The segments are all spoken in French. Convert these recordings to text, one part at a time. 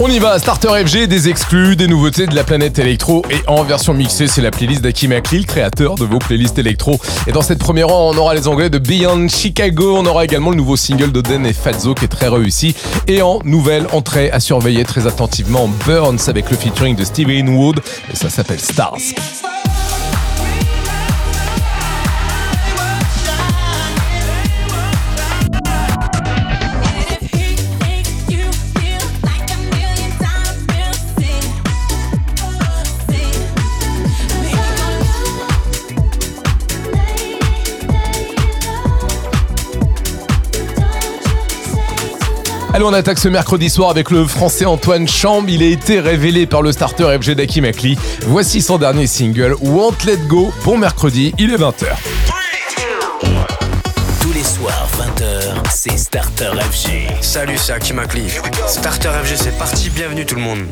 On y va, Starter FG, des exclus, des nouveautés de la planète électro et en version mixée, c'est la playlist d'Akim Akli, créateur de vos playlists électro. Et dans cette première rang, on aura les anglais de Beyond Chicago, on aura également le nouveau single d'Oden et Fazzo qui est très réussi. Et en nouvelle entrée à surveiller très attentivement, Burns avec le featuring de Steven Wood et ça s'appelle Stars. Allez, on attaque ce mercredi soir avec le français Antoine Chamb. Il a été révélé par le starter FG d'Akim Akli. Voici son dernier single, Won't Let Go. Bon mercredi, il est 20h. Tous les soirs, 20h, c'est Starter FG. Salut, c'est Hakim Akli. Starter FG, c'est parti. Bienvenue tout le monde.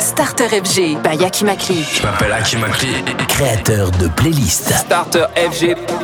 Starter FG by Hakim Akli. Je m'appelle Hakim Akli. Créateur de playlist. Starter FG.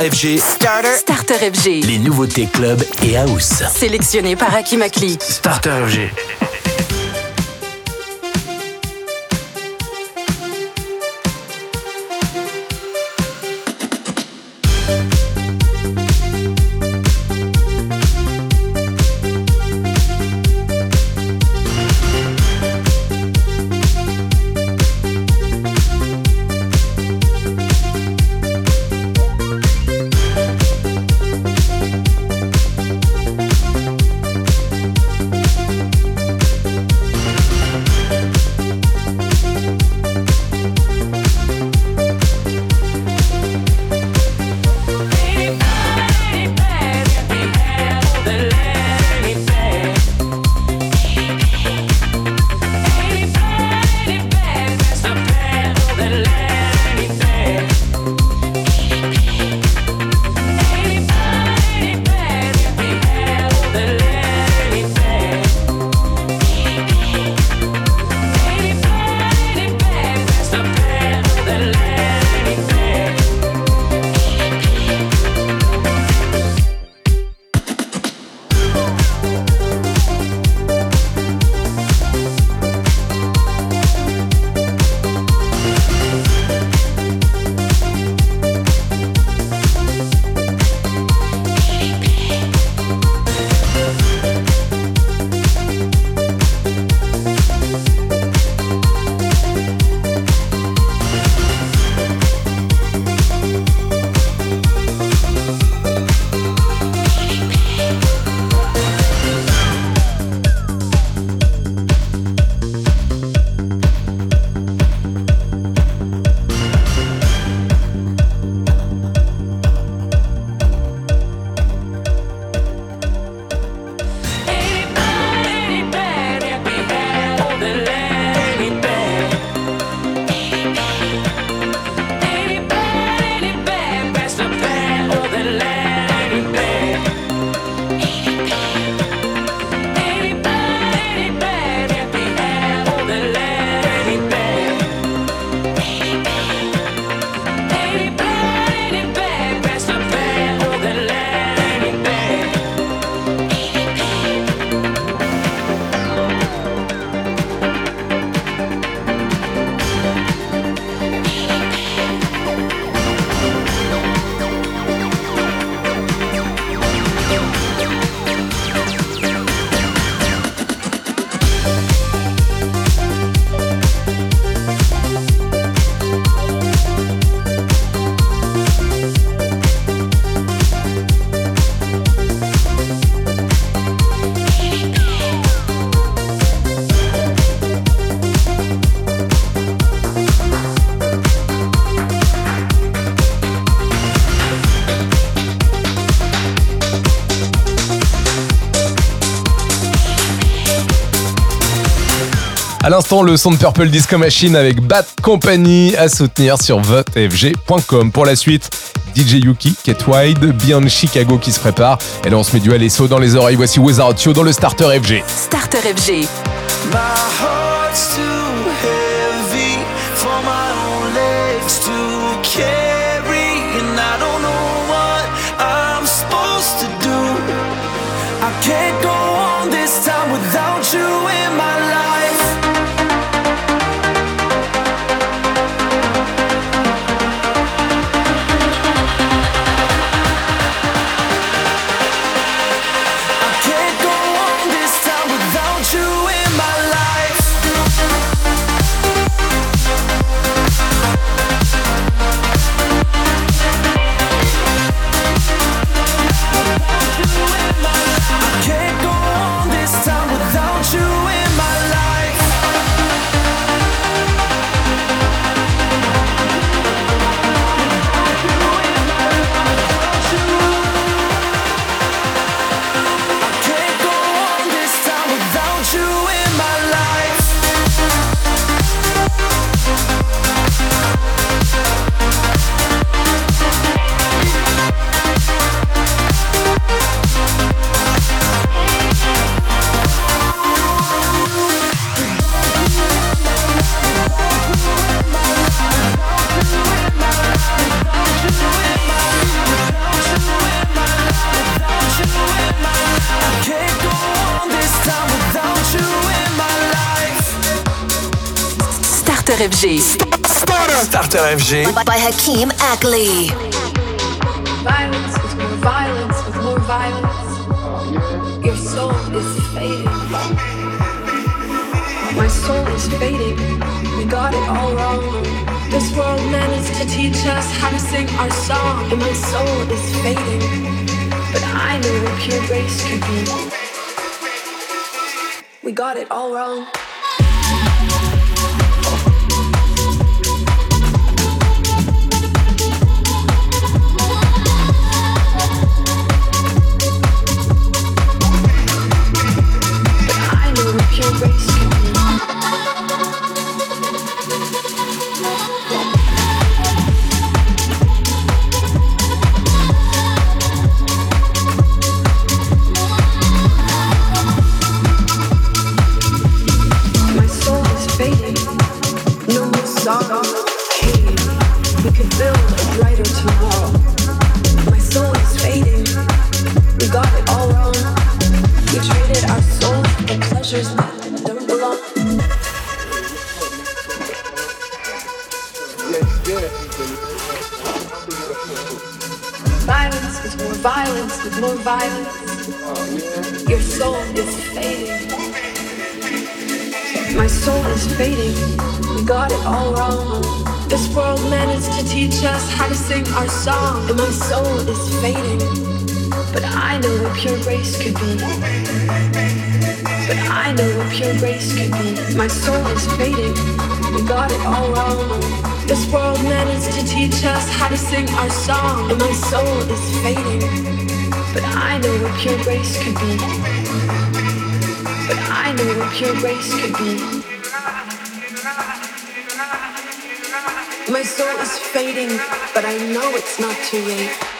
FG. Starter. Starter FG. Les nouveautés club et house. Sélectionné par Hakim Akli. Starter FG. À l'instant, le son de Purple Disco Machine avec Bad Company à soutenir sur votefg.com. Pour la suite, DJ Yuki, Kate Wide, Beyond Chicago qui se prépare. Et là, on se met du LSO dans les oreilles. Voici Without You dans le starter FG. Starter FG. My heart's too heavy for my own legs to carry, and I don't know what I'm supposed to do. I can't go FG. Starter FG. By Hakeem Ackley. Violence is more violence with more violence. Your soul is fading. My soul is fading. We got it all wrong. This world managed to teach us how to sing our song, and my soul is fading. But I know what pure grace could be. We got it all wrong. Grace could be. But I know what pure grace could be. My soul is fading. We got it all wrong. This world managed to teach us how to sing our song, and my soul is fading. But I know what pure grace could be. But I know what pure grace could be. My soul is fading, but I know it's not too late.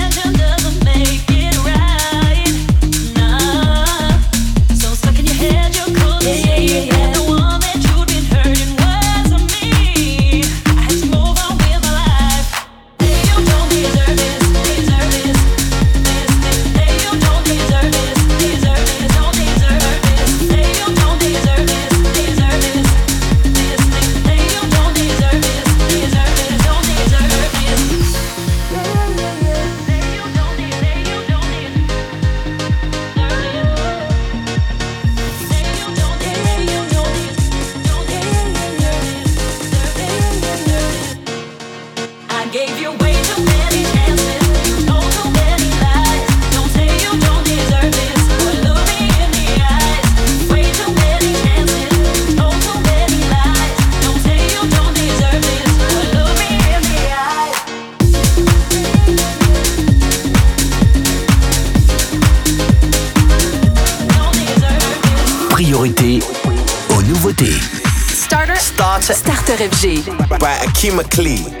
chemically.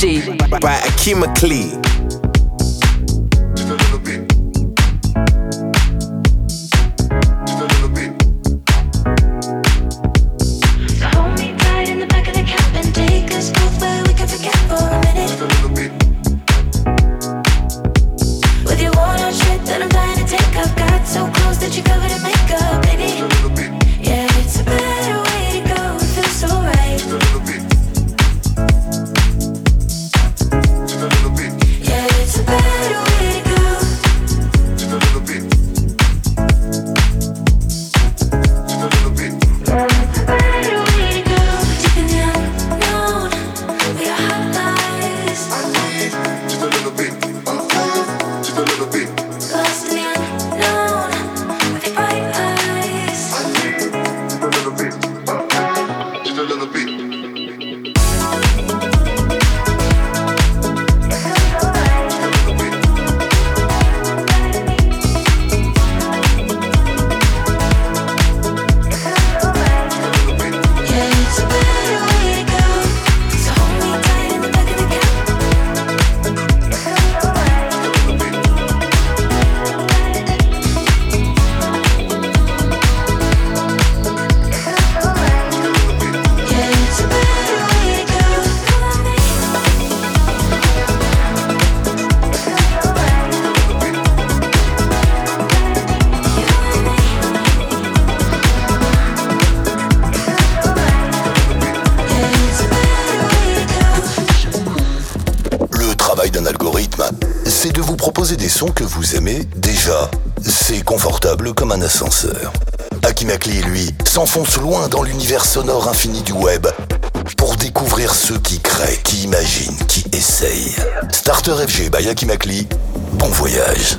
She. By Akima Clee. Akimakli et lui s'enfoncent loin dans l'univers sonore infini du web pour découvrir ceux qui créent, qui imaginent, qui essayent. Starter FG by Akimakli, bon voyage.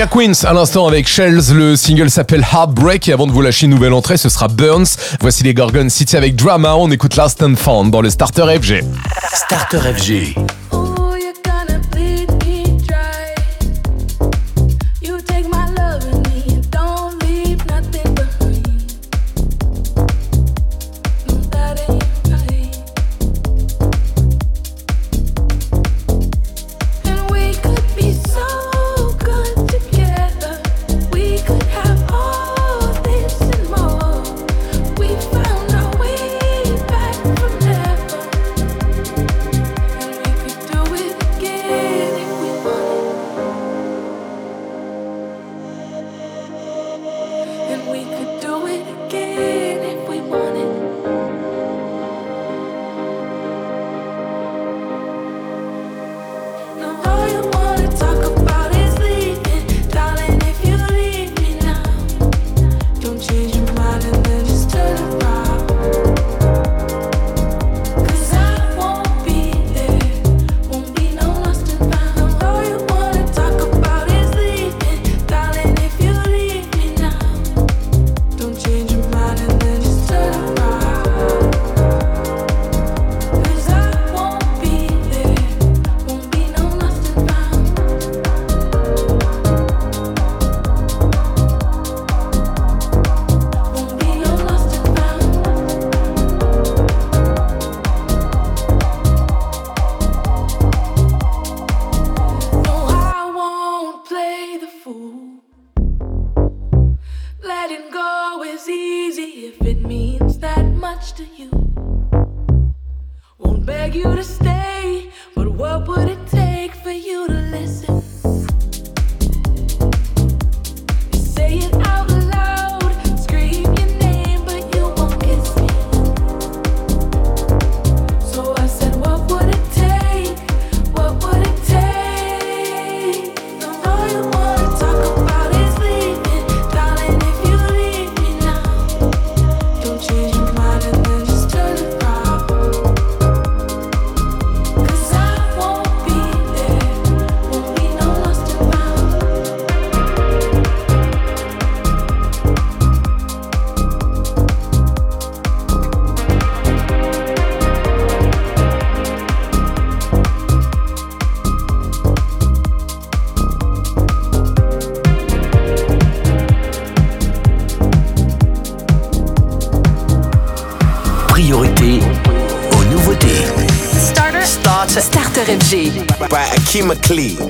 Jack à l'instant avec Shells, le single s'appelle Heartbreak et avant de vous lâcher une nouvelle entrée, ce sera Burns. Voici les Gorgon City avec Drama, on écoute Last and Found dans le Starter FG. Starter FG. please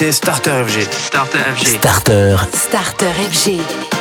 Starter FG. Starter FG. Starter. Starter FG.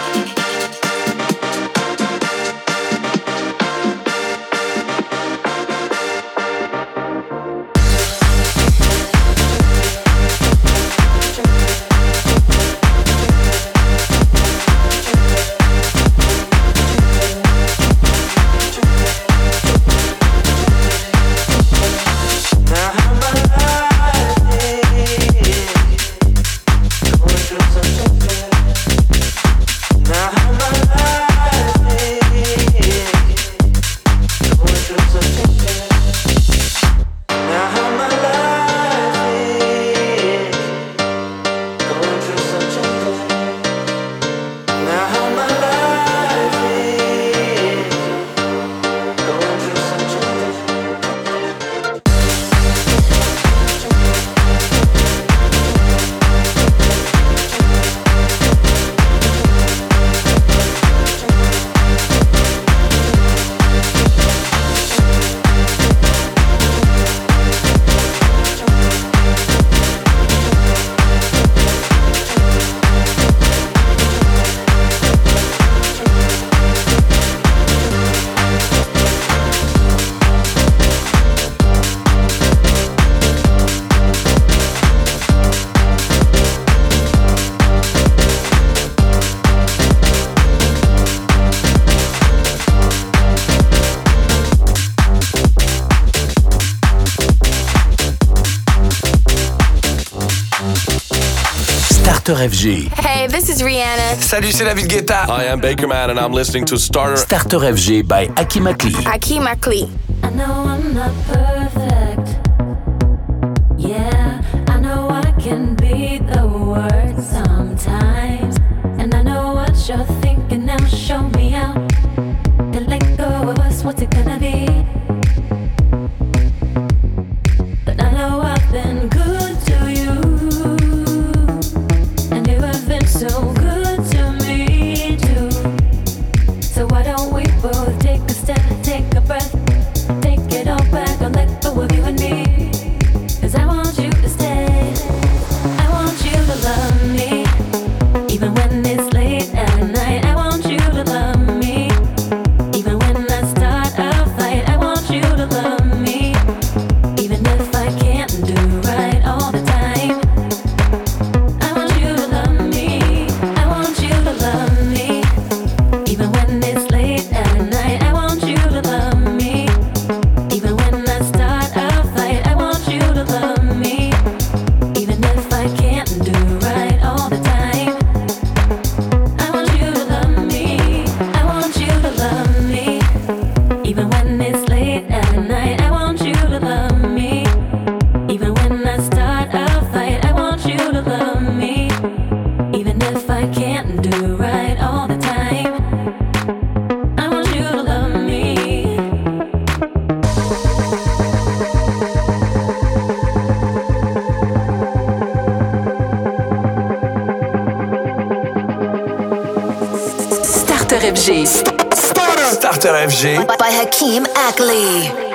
Hey, this is Rihanna. Salut, c'est David Guetta. Hi, I'm Baker Man and I'm listening to Starter Starter FG by Akimakli. Akimakli. I know I'm not By, Hakeem Akley.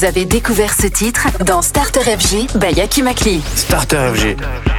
Vous avez découvert ce titre dans Starter FG by Yaki Makli. Starter FG.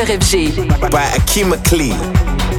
Starter FG. by Akima Klee.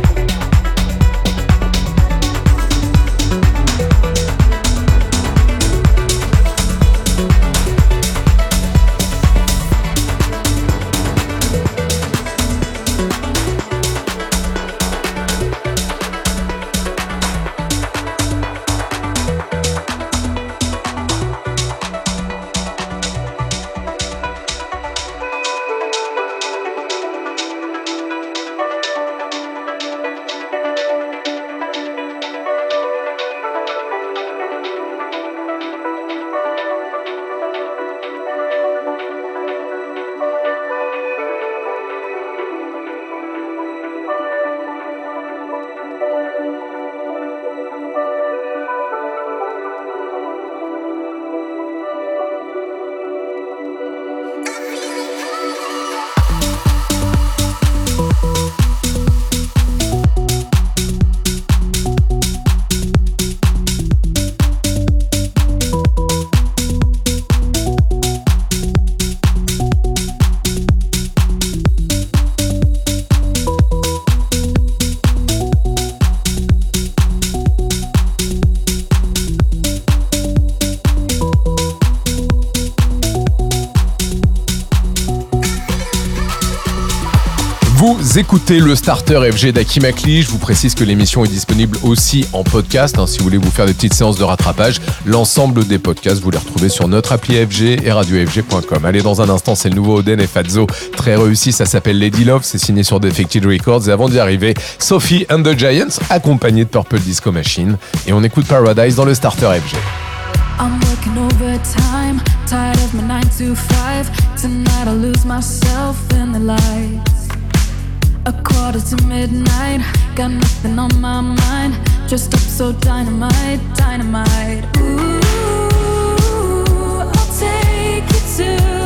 Écoutez le starter FG d'Akimakli. Je vous précise que l'émission est disponible aussi en podcast. hein, si vous voulez vous faire des petites séances de rattrapage, l'ensemble des podcasts, vous les retrouvez sur notre appli FG et radiofg.com. Allez, dans un instant, c'est le nouveau Oden et Fazzo. Très réussi, ça s'appelle Lady Love. C'est signé sur Defected Records. Et avant d'y arriver, Sophie and the Giants, accompagnée de Purple Disco Machine. Et on écoute Paradise dans le starter FG. I'm working overtime, tired of my 9 to 5. Tonight I lose myself in the lights. Quarter to midnight, got nothing on my mind. Just up so dynamite, dynamite. Ooh, I'll take you to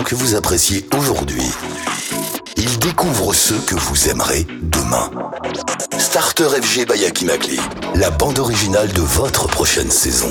que vous appréciez aujourd'hui. Ils découvrent ceux que vous aimerez demain. Starter FG by Akimagli, la bande originale de votre prochaine saison.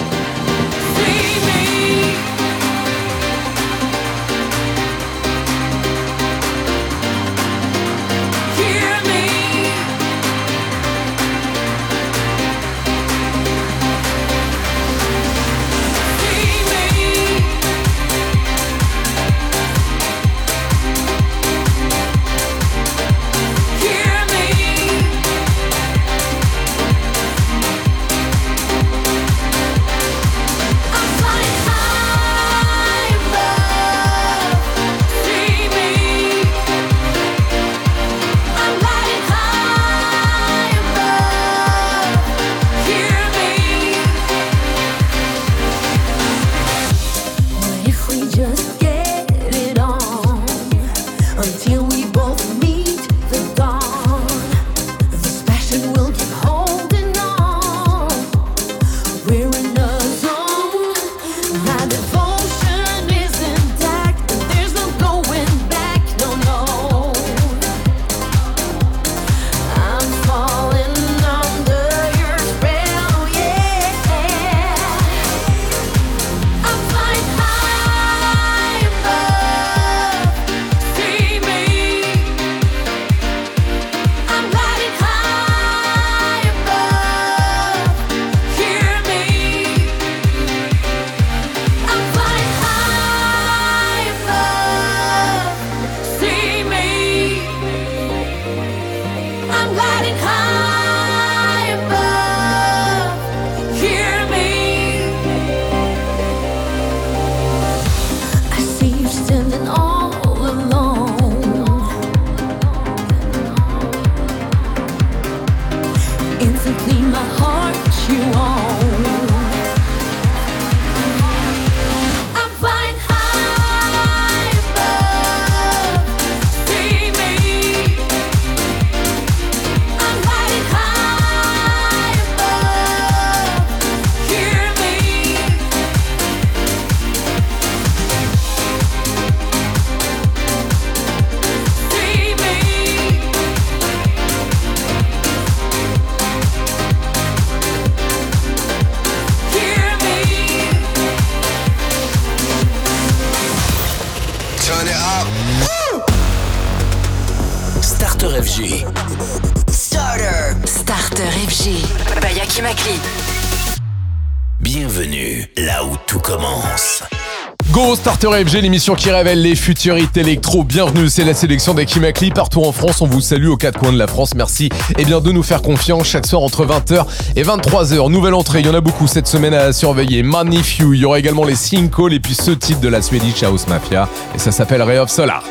FG, l'émission qui révèle les futurités électro. Bienvenue, c'est la sélection d'Akimakli partout en France. On vous salue aux quatre coins de la France. Merci et bien de nous faire confiance chaque soir entre 20h et 23h. Nouvelle entrée, il y en a beaucoup cette semaine à surveiller. Money Few, il y aura également les Sinkhole et puis ce titre de la Swedish House Mafia. Et ça s'appelle Ray of Solar.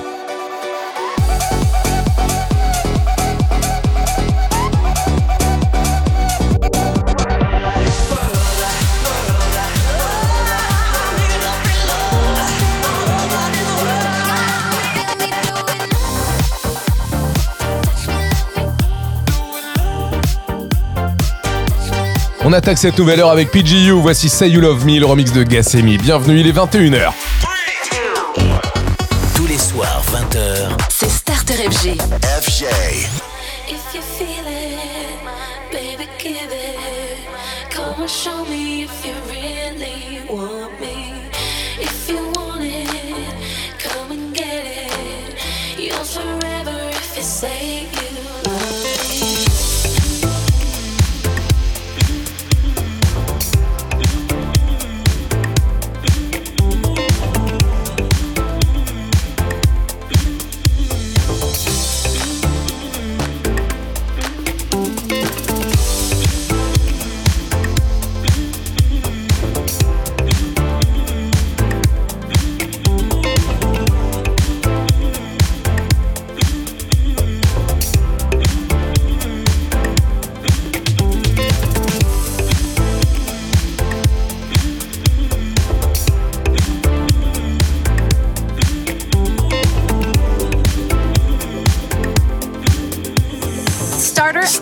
On attaque cette nouvelle heure avec PGU. Voici Say You Love Me, le remix de Gassemi. Bienvenue, il est 21h. Tous les soirs, 20h. C'est Starter FG. FJ. If you feel it, baby, give it. Come and show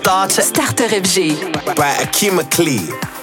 Starter. Starter. FG. by Akima Klee.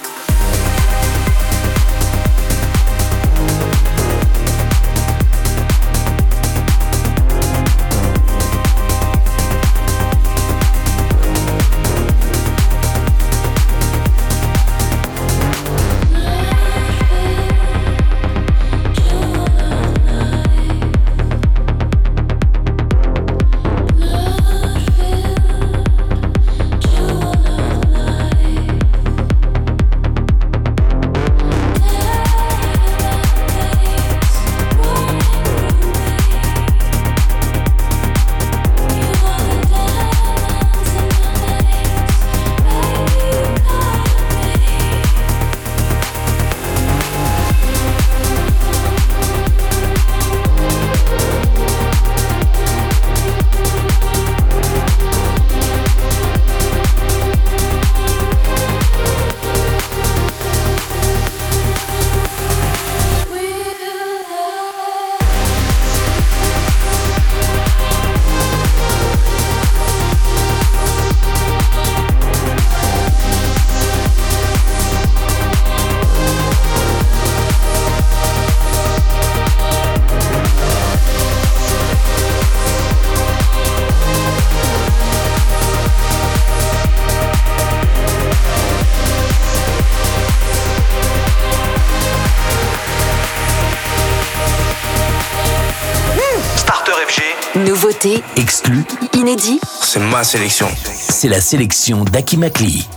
C'est la sélection d'Akimakli. I've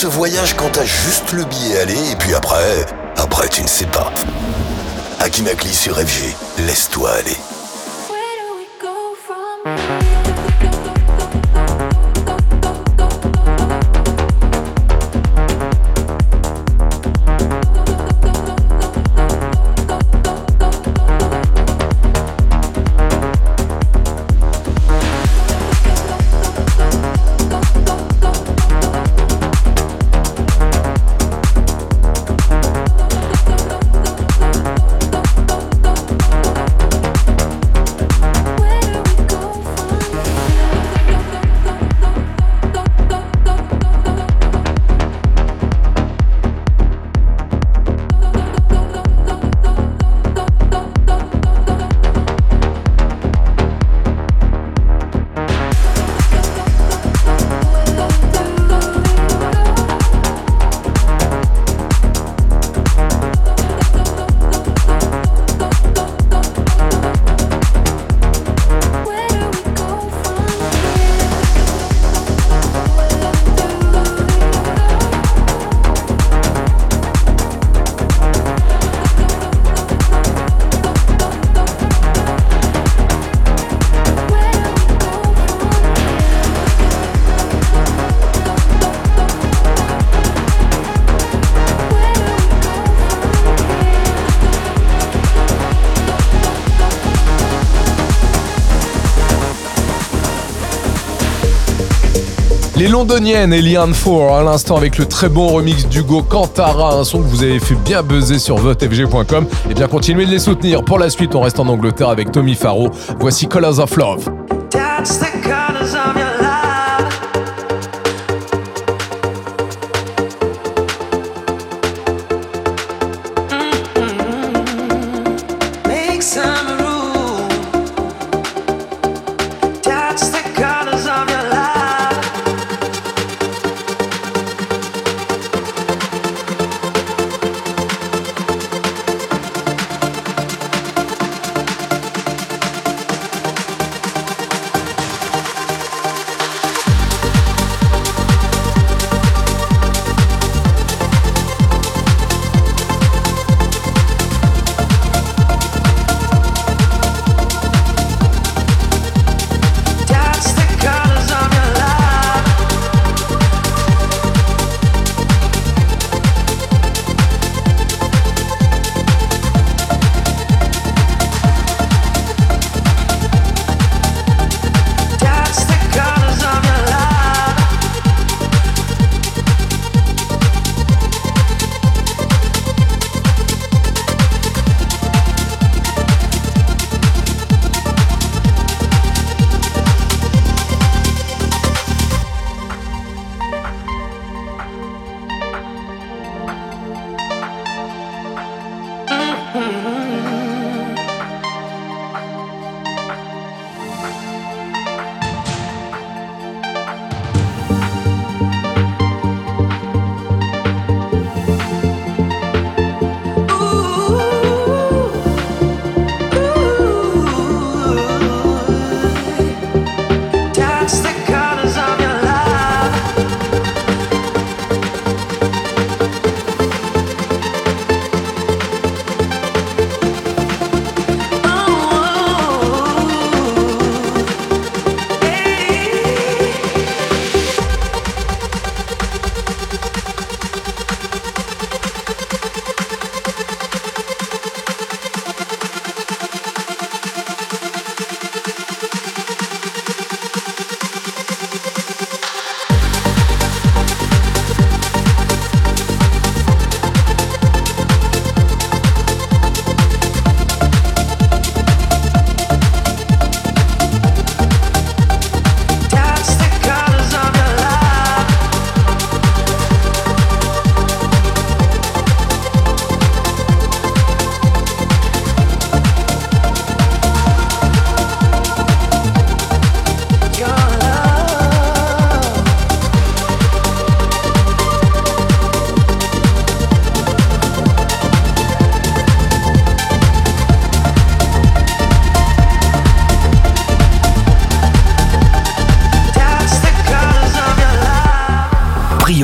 ce voyage quand t'as juste le billet aller et puis après, après tu ne sais pas. Akimakli sur FG, Les londoniennes Eliane Four à l'instant avec le très bon remix d'Hugo Cantara, un son que vous avez fait bien buzzer sur votefg.com. Et bien continuez de les soutenir. Pour la suite, on reste en Angleterre avec Tommy Faro. Voici Colors of Love.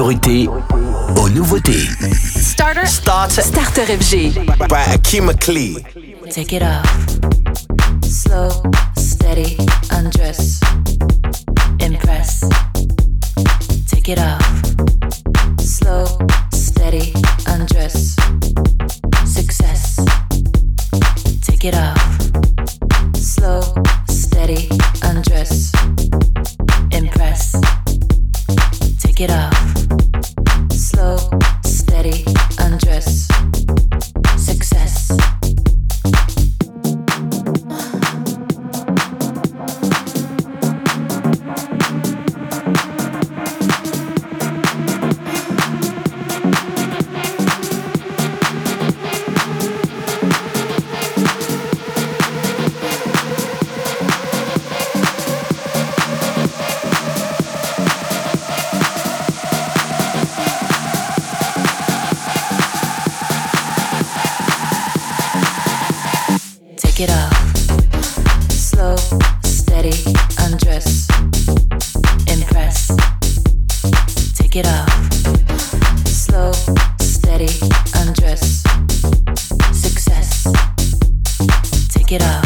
autorité aux nouveautés. Starter. Starter. Starter FG. By Akima Klee. Take it off. it up.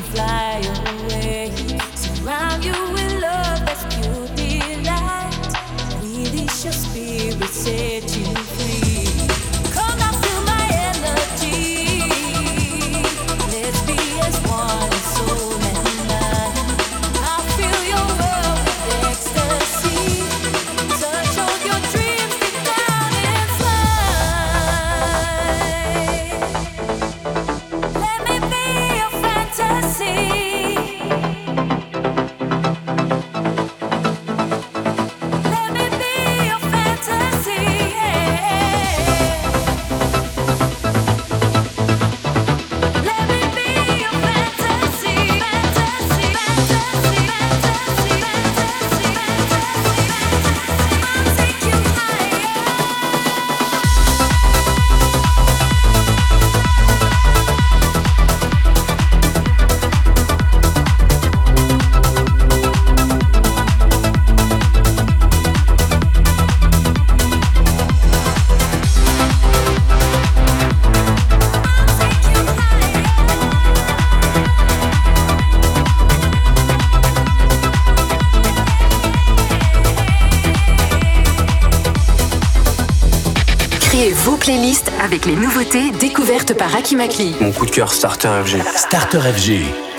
playlist avec les nouveautés découvertes par Akimakli. Mon coup de cœur Starter FG. Starter FG.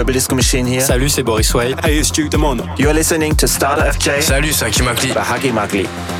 FG. Hey, it's Purple Machine here. Salut, c'est Boris Way. Hey, it's Duke Demond. You're listening to Starter FJ Salut, c'est Hakim Akli. by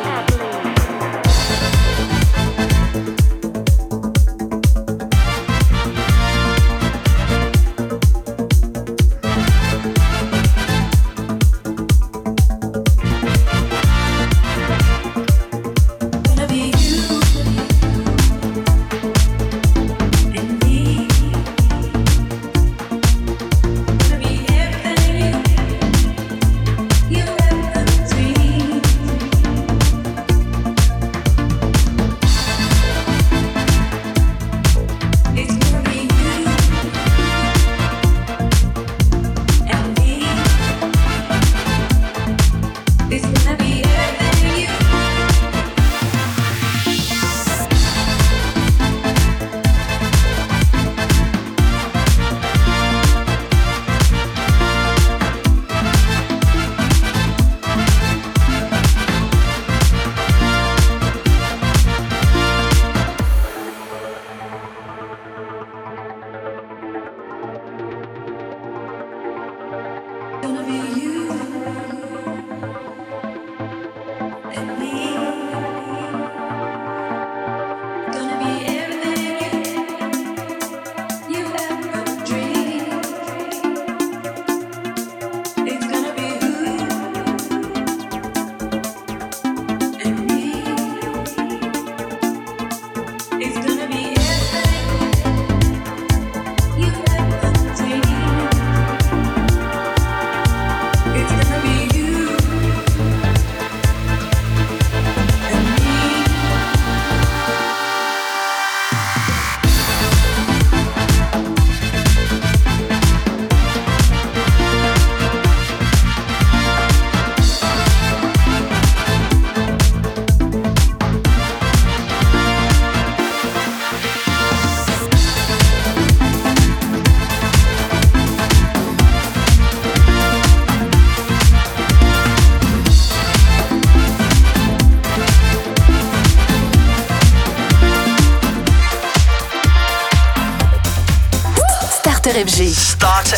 Starter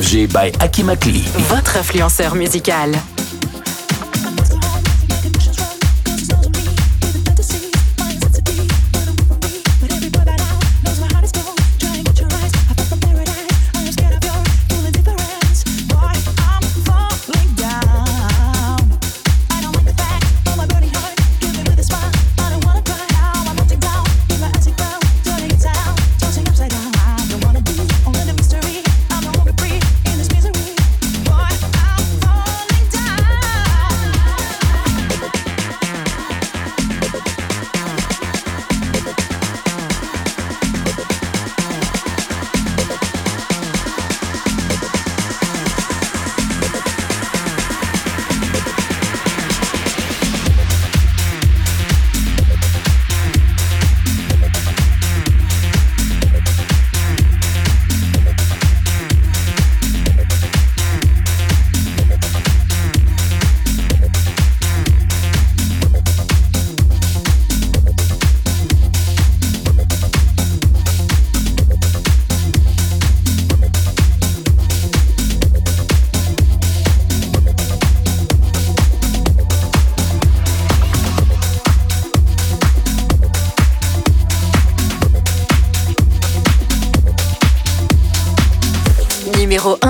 FG. By Akimakli. Votre influenceur musical.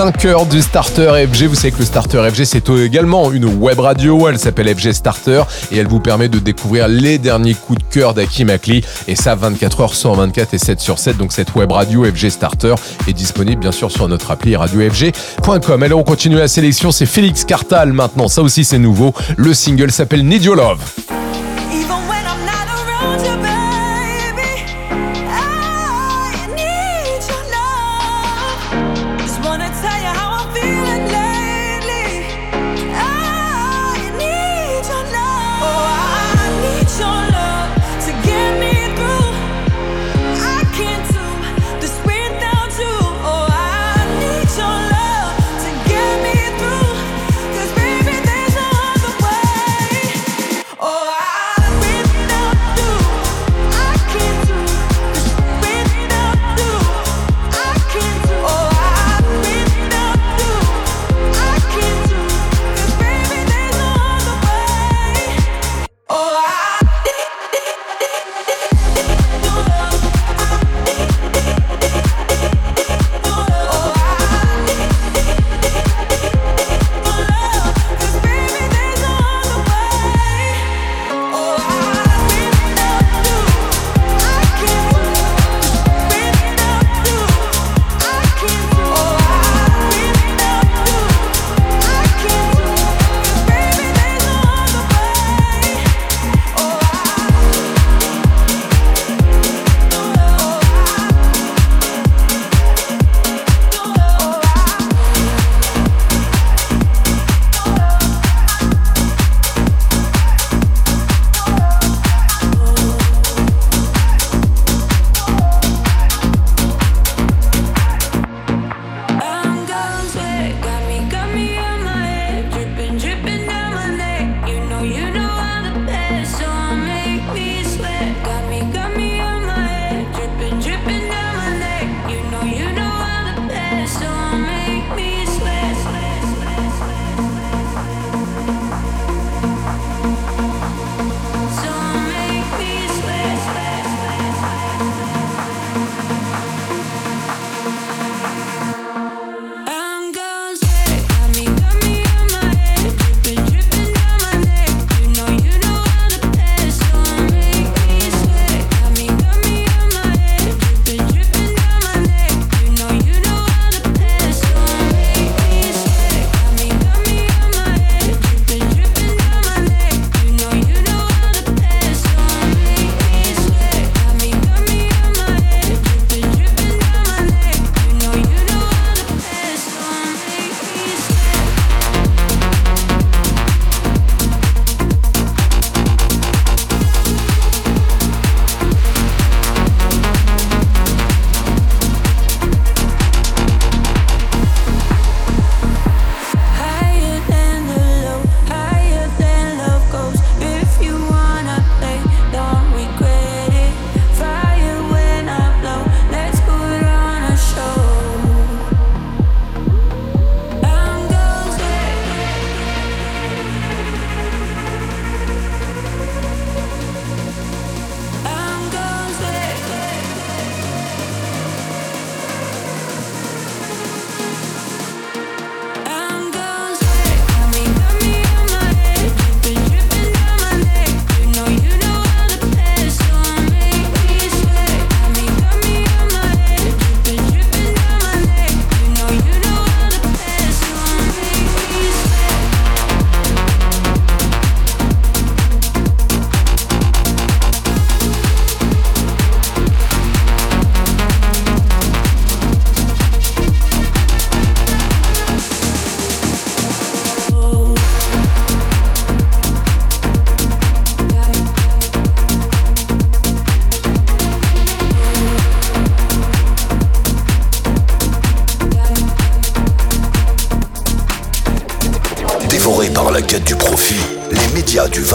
plein cœur du Starter FG. Vous savez que le Starter FG, c'est également une web radio. Elle s'appelle FG Starter et elle vous permet de découvrir les derniers coups de cœur d'Aki Akli. Et ça, 24 heures, 124 et 7 sur 7. Donc cette web radio FG Starter est disponible bien sûr sur notre appli radiofg.com. Alors on continue la sélection. C'est Félix Cartal maintenant. Ça aussi, c'est nouveau. Le single s'appelle Need Your Love.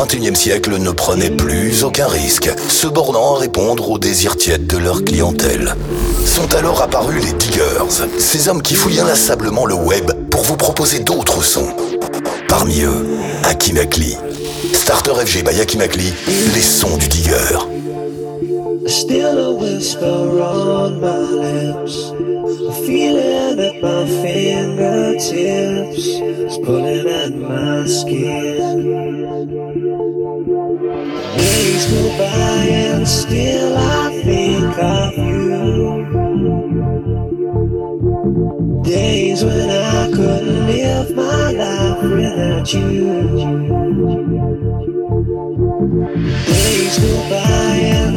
XXIe siècle ne prenaient plus aucun risque, se bornant à répondre aux désirs tièdes de leur clientèle. Sont alors apparus les diggers, ces hommes qui fouillent inlassablement le web pour vous proposer d'autres sons. Parmi eux, Akimakli. Starter FG by Akimakli, les sons du digger. Still a whisper on my lips. Feeling my fingertips pulling at my skin. Years go by and still I think of you. Days when I could live my life without you. Days go by and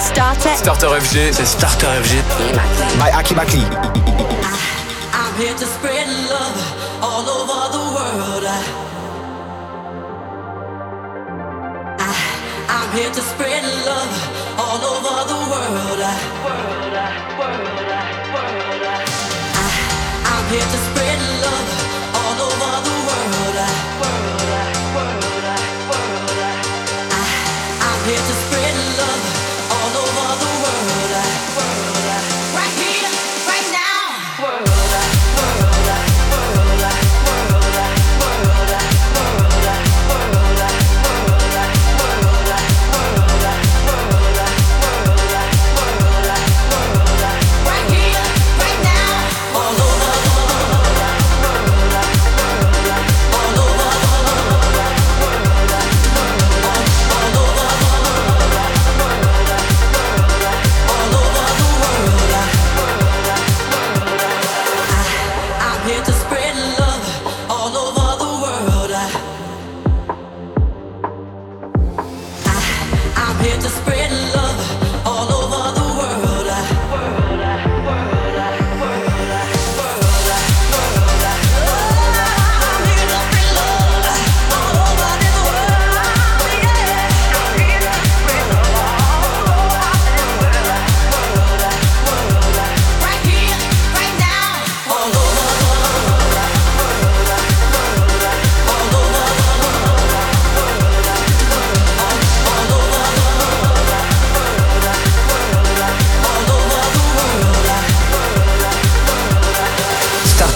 Starter. Starter FG. C'est Starter FG. By Aki Bakli.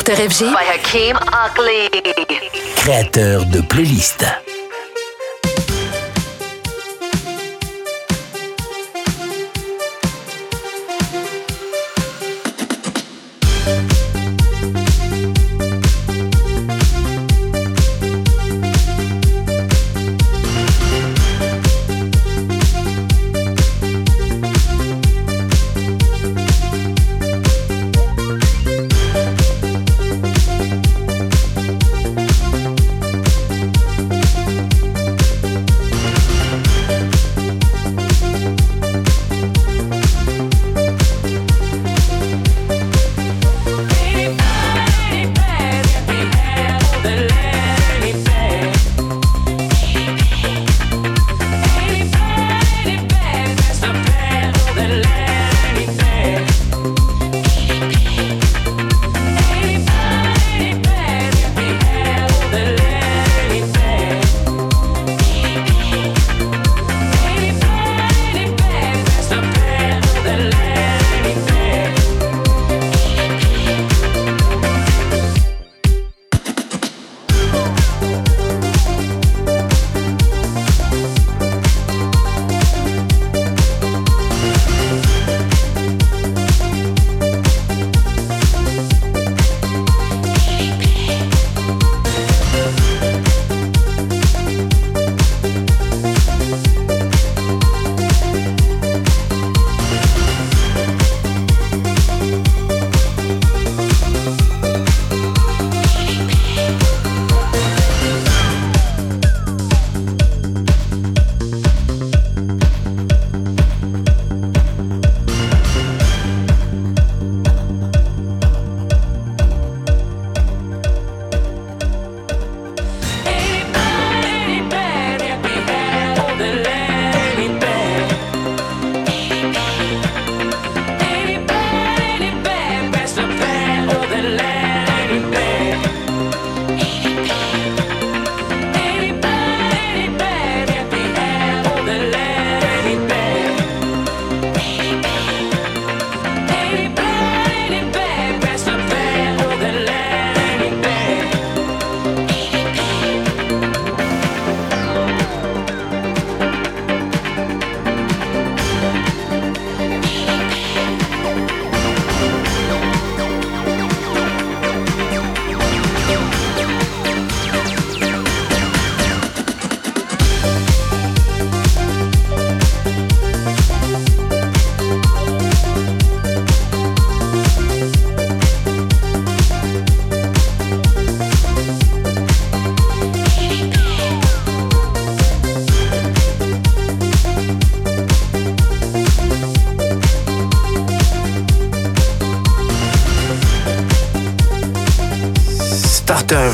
Starter FG by Hakim Ugly. Créateur de playlist.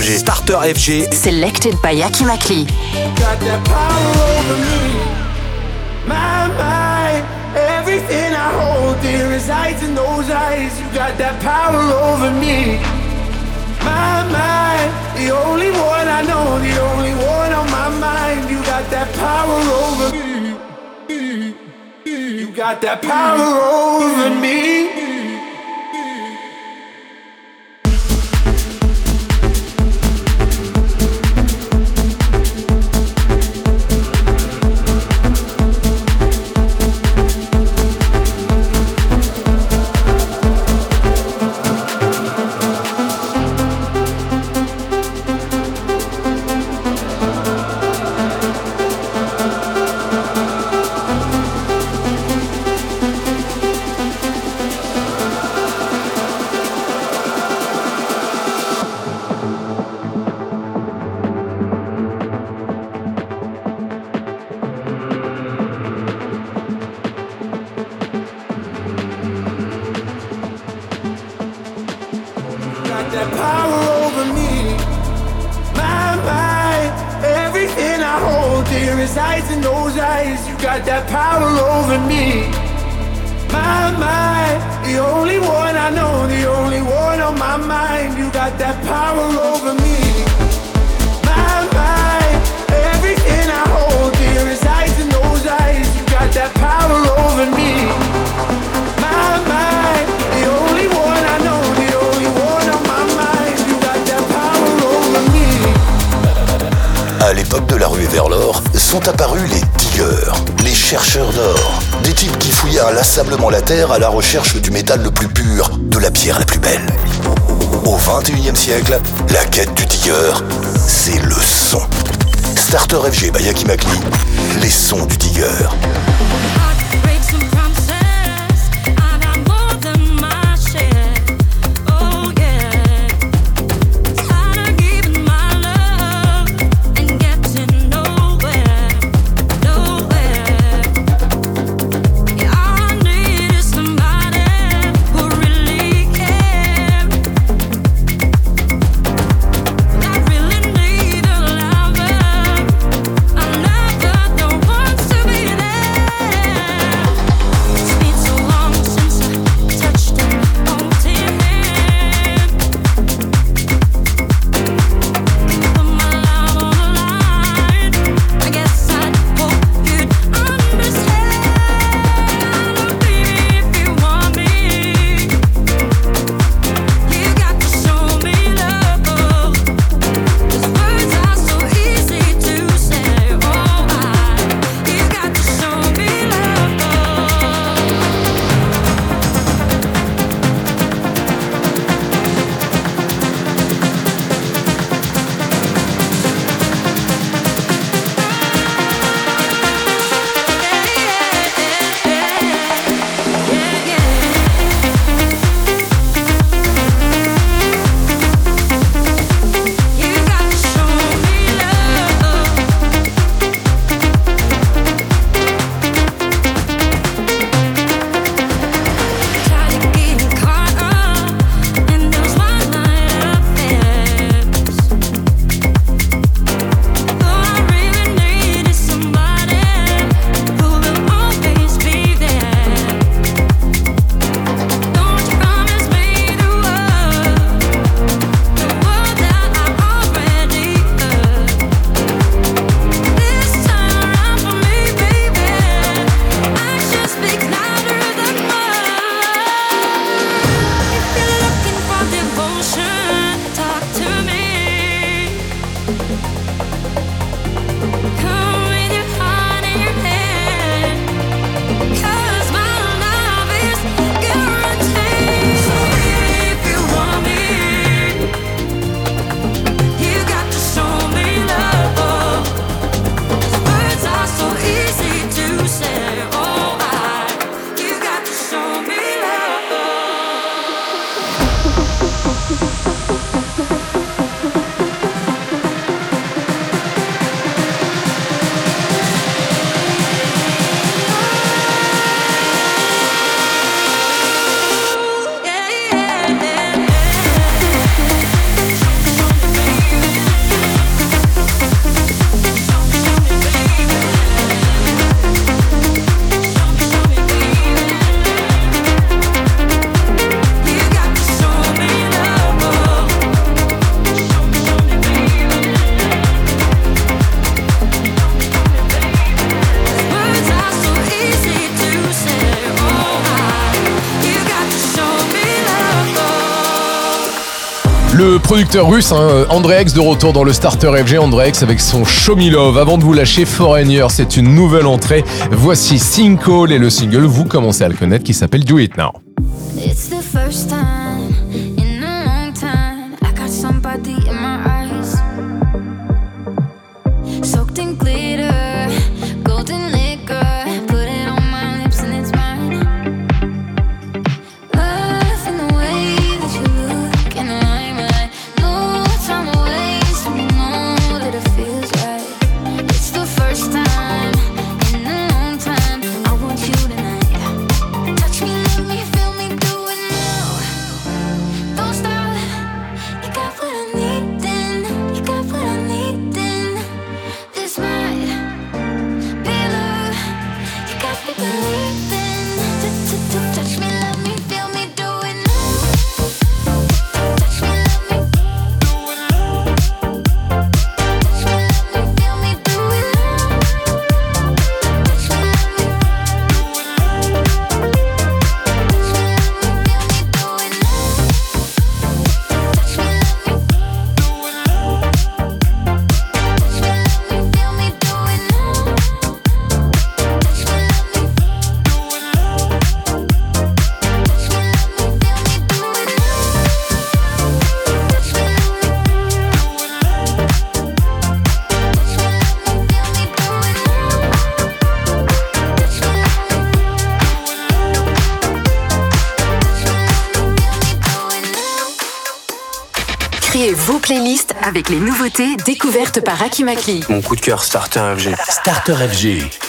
FG. Starter FG. Selected by Yaki Makli. Got that power over me. My. Everything I hold dear resides in those eyes. You got that power over me. My. The only one I know, the only one on my mind. You got that power over me. You got that power over me. producteur russe, hein, Andrex de retour dans le starter FG Andrex avec son Show Me Love. Avant de vous lâcher, Foreigner, c'est une nouvelle entrée. Voici Sinkhole et le single, vous commencez à le connaître, qui s'appelle Do It Now. avec les nouveautés découvertes par Akimaki. Mon coup de cœur Starter FG. Starter FG.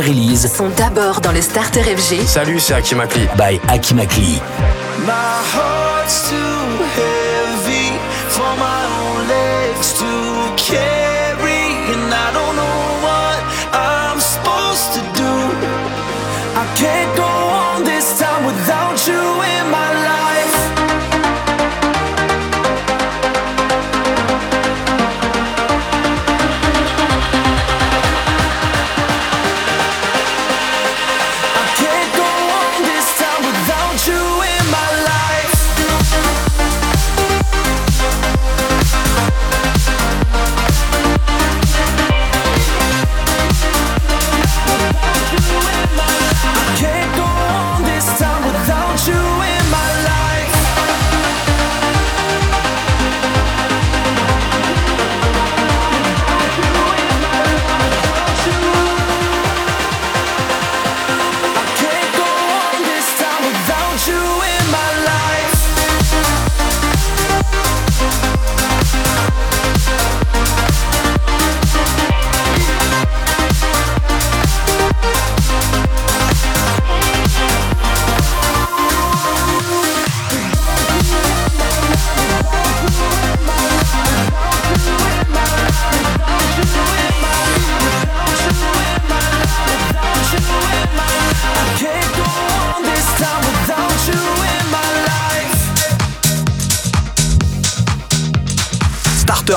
première release sont d'abord dans le starter FG. Salut, c'est Akimakli. By Akimakli. My heart's too heavy for my own legs to carry, and I don't know what I'm supposed to do. I can't go on this time without you.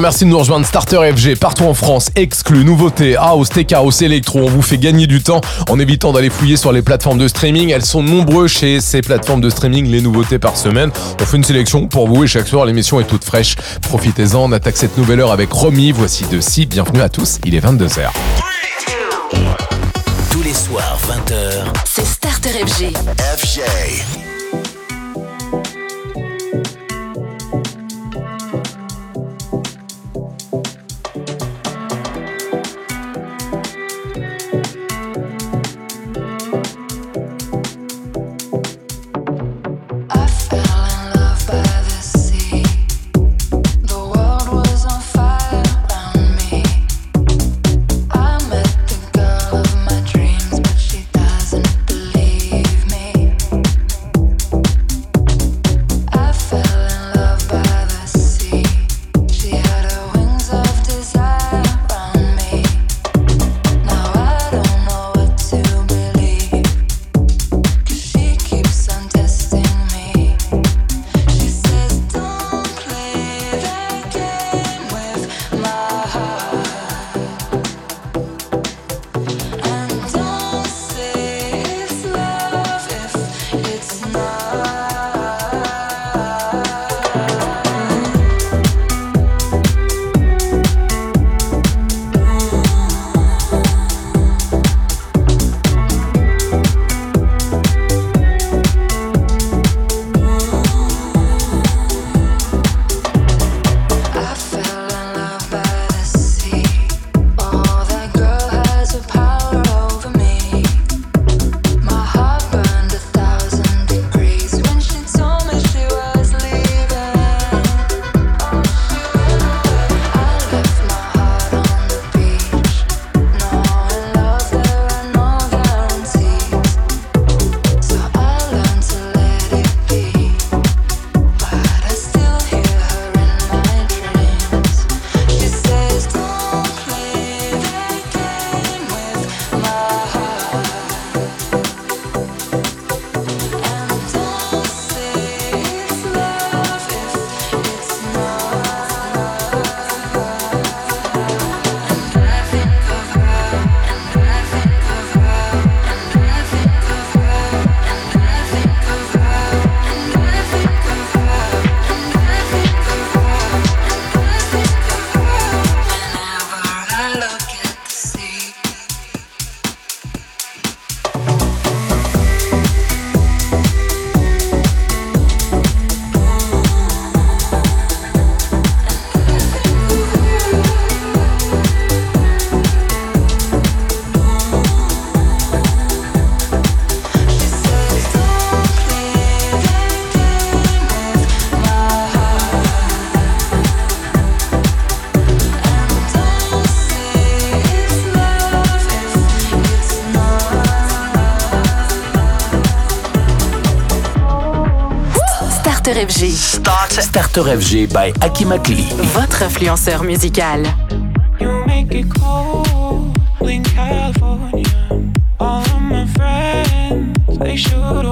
merci de nous rejoindre. Starter FG, partout en France, exclus, nouveautés, house, tech house, électro. On vous fait gagner du temps en évitant d'aller fouiller sur les plateformes de streaming. Elles sont nombreuses chez ces plateformes de streaming, les nouveautés par semaine. On fait une sélection pour vous et chaque soir, l'émission est toute fraîche. Profitez-en, on attaque cette nouvelle heure avec Romy. Voici de si. Bienvenue à tous, il est 22h. Tous les soirs, 20h, c'est Starter FG. FG. Starter FG by Hakim Akli. Votre influenceur musical. You make it cold in California. All of my friends, they should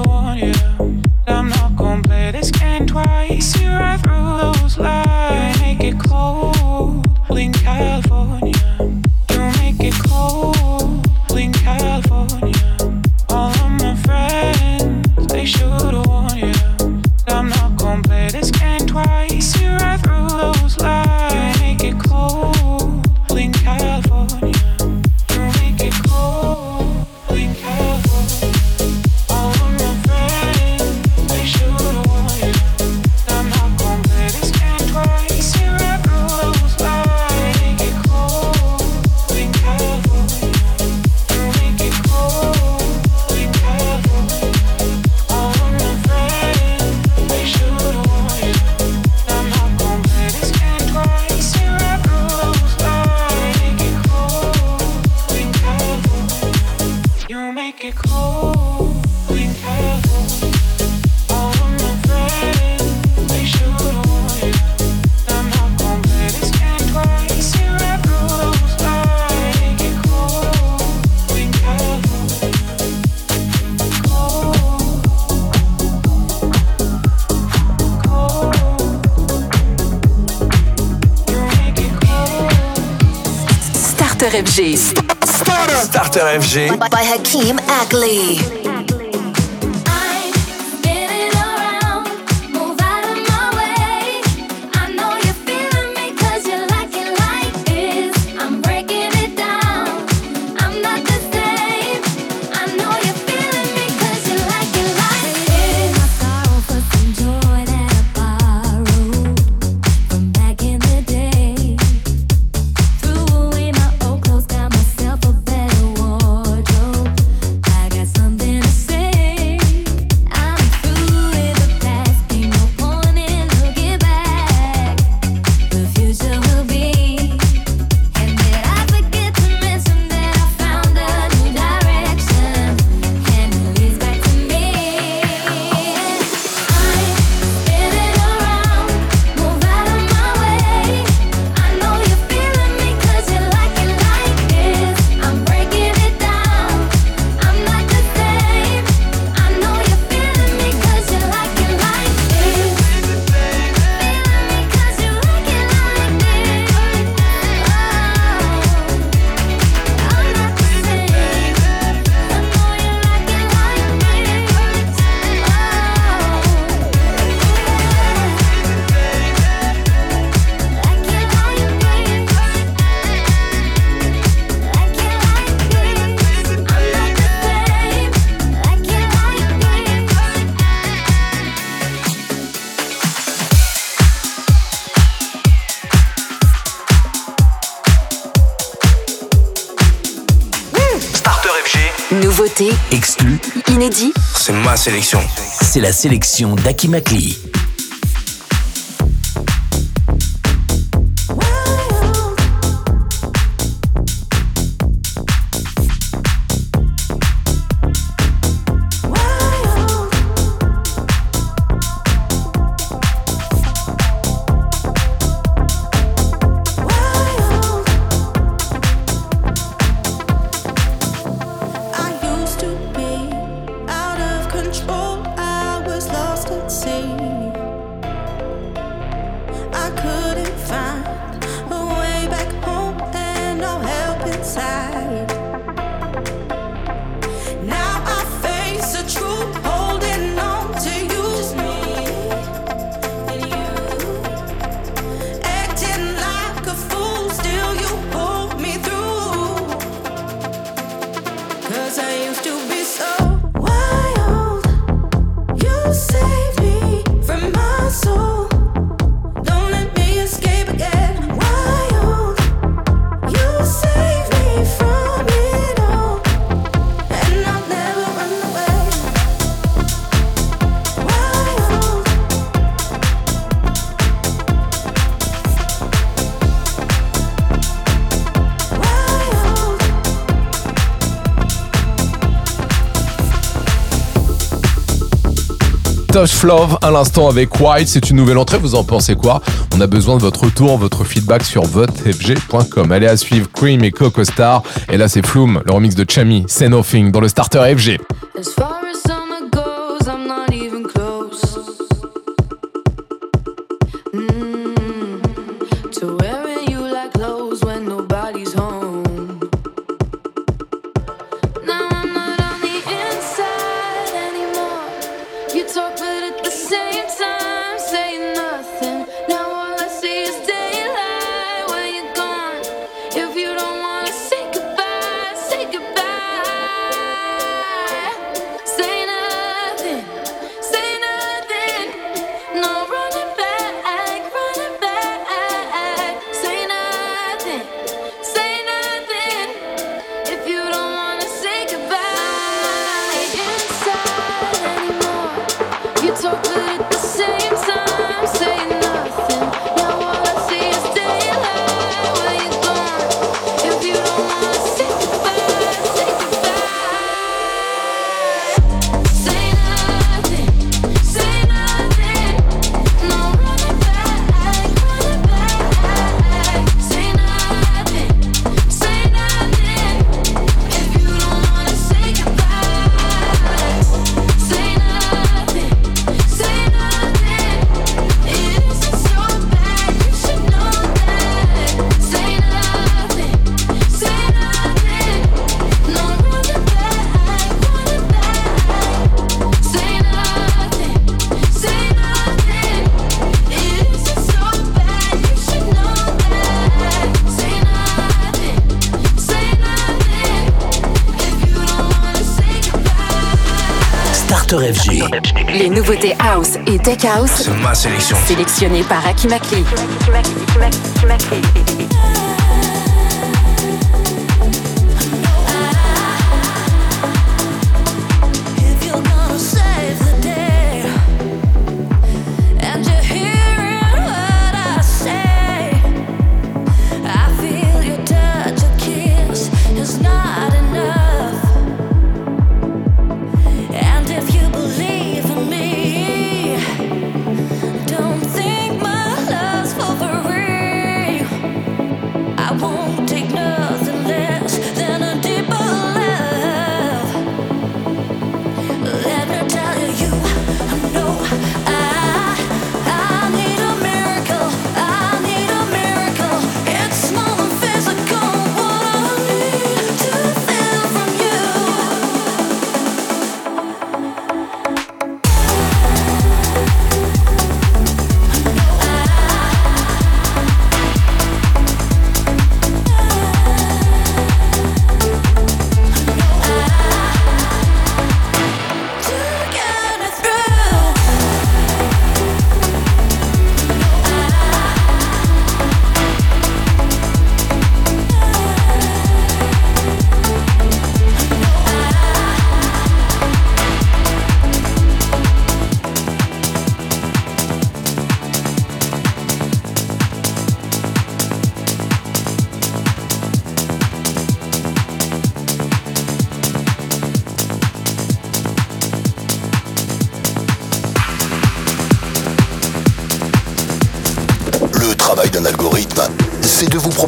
FG. Starter. Starter FG. By, Hakeem Ackley. C'est la sélection d'Akimakli. À l'instant avec White. C'est une nouvelle entrée. Vous en pensez quoi? On a besoin de votre retour, votre feedback sur votefg.com. Allez à suivre Cream et Coco Star. Et là, c'est Flume, le remix de Chami. C'est Nothing dans le starter FG. Les nouveautés House et Tech House. C'est ma sélection. Sélectionnées par Aki Makli.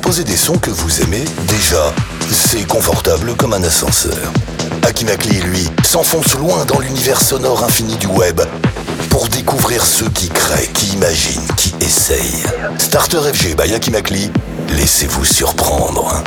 proposer des sons que vous aimez déjà. C'est confortable comme un ascenseur. Akimakli, lui, s'enfonce loin dans l'univers sonore infini du web pour découvrir ceux qui créent, qui imaginent, qui essayent. Starter FG by Akimakli, laissez-vous surprendre.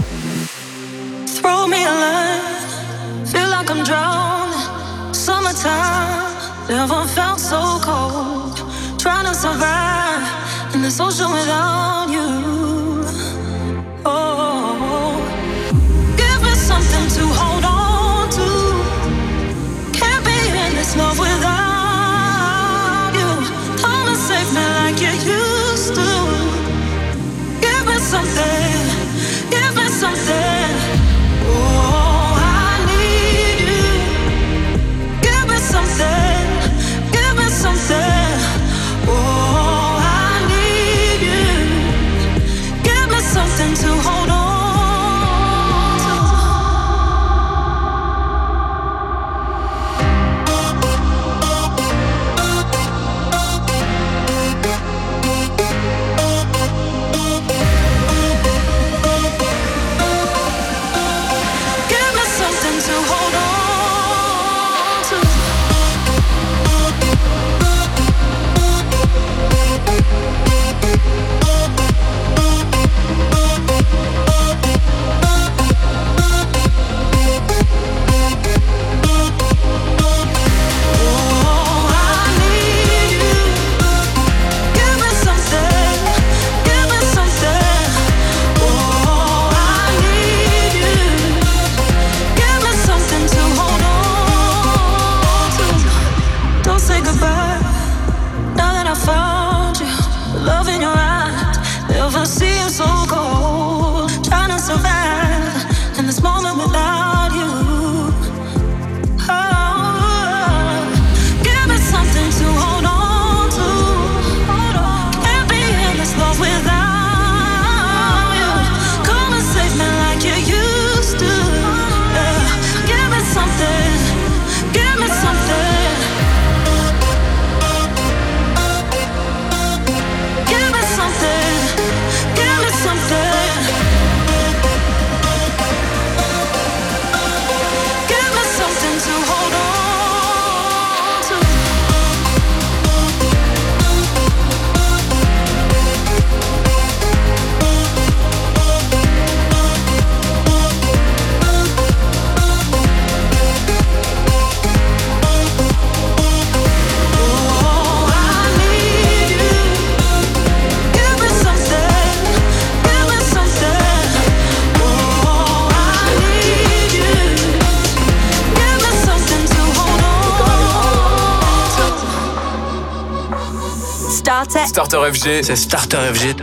Starter FG. C'est Starter FG.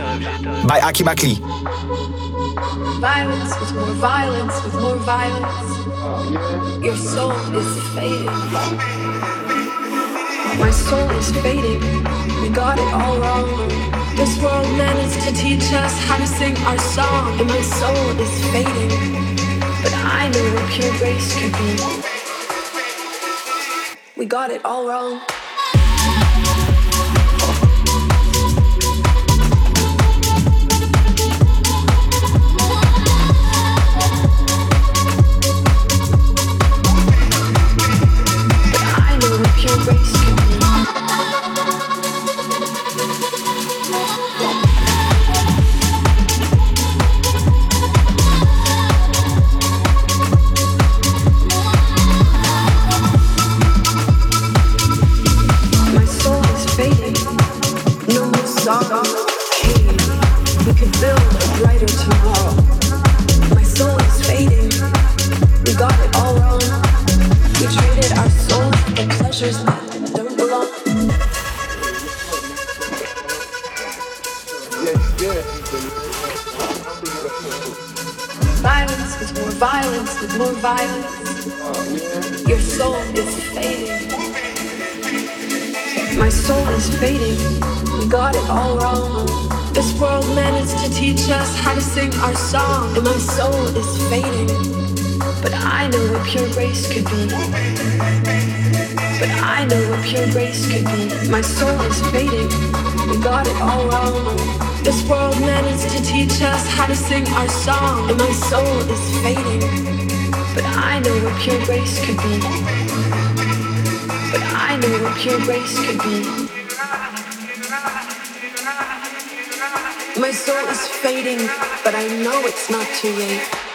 By Aki Makli. Violence with more violence with more violence. Your soul is fading. My soul is fading. We got it all wrong. This world managed to teach us how to sing our song, and my soul is fading. But I know what pure grace could be. We got it all wrong. Sing our song, and my soul is fading. But I know what pure grace could be. But I know what pure grace could be. My soul is fading, but I know it's not too late.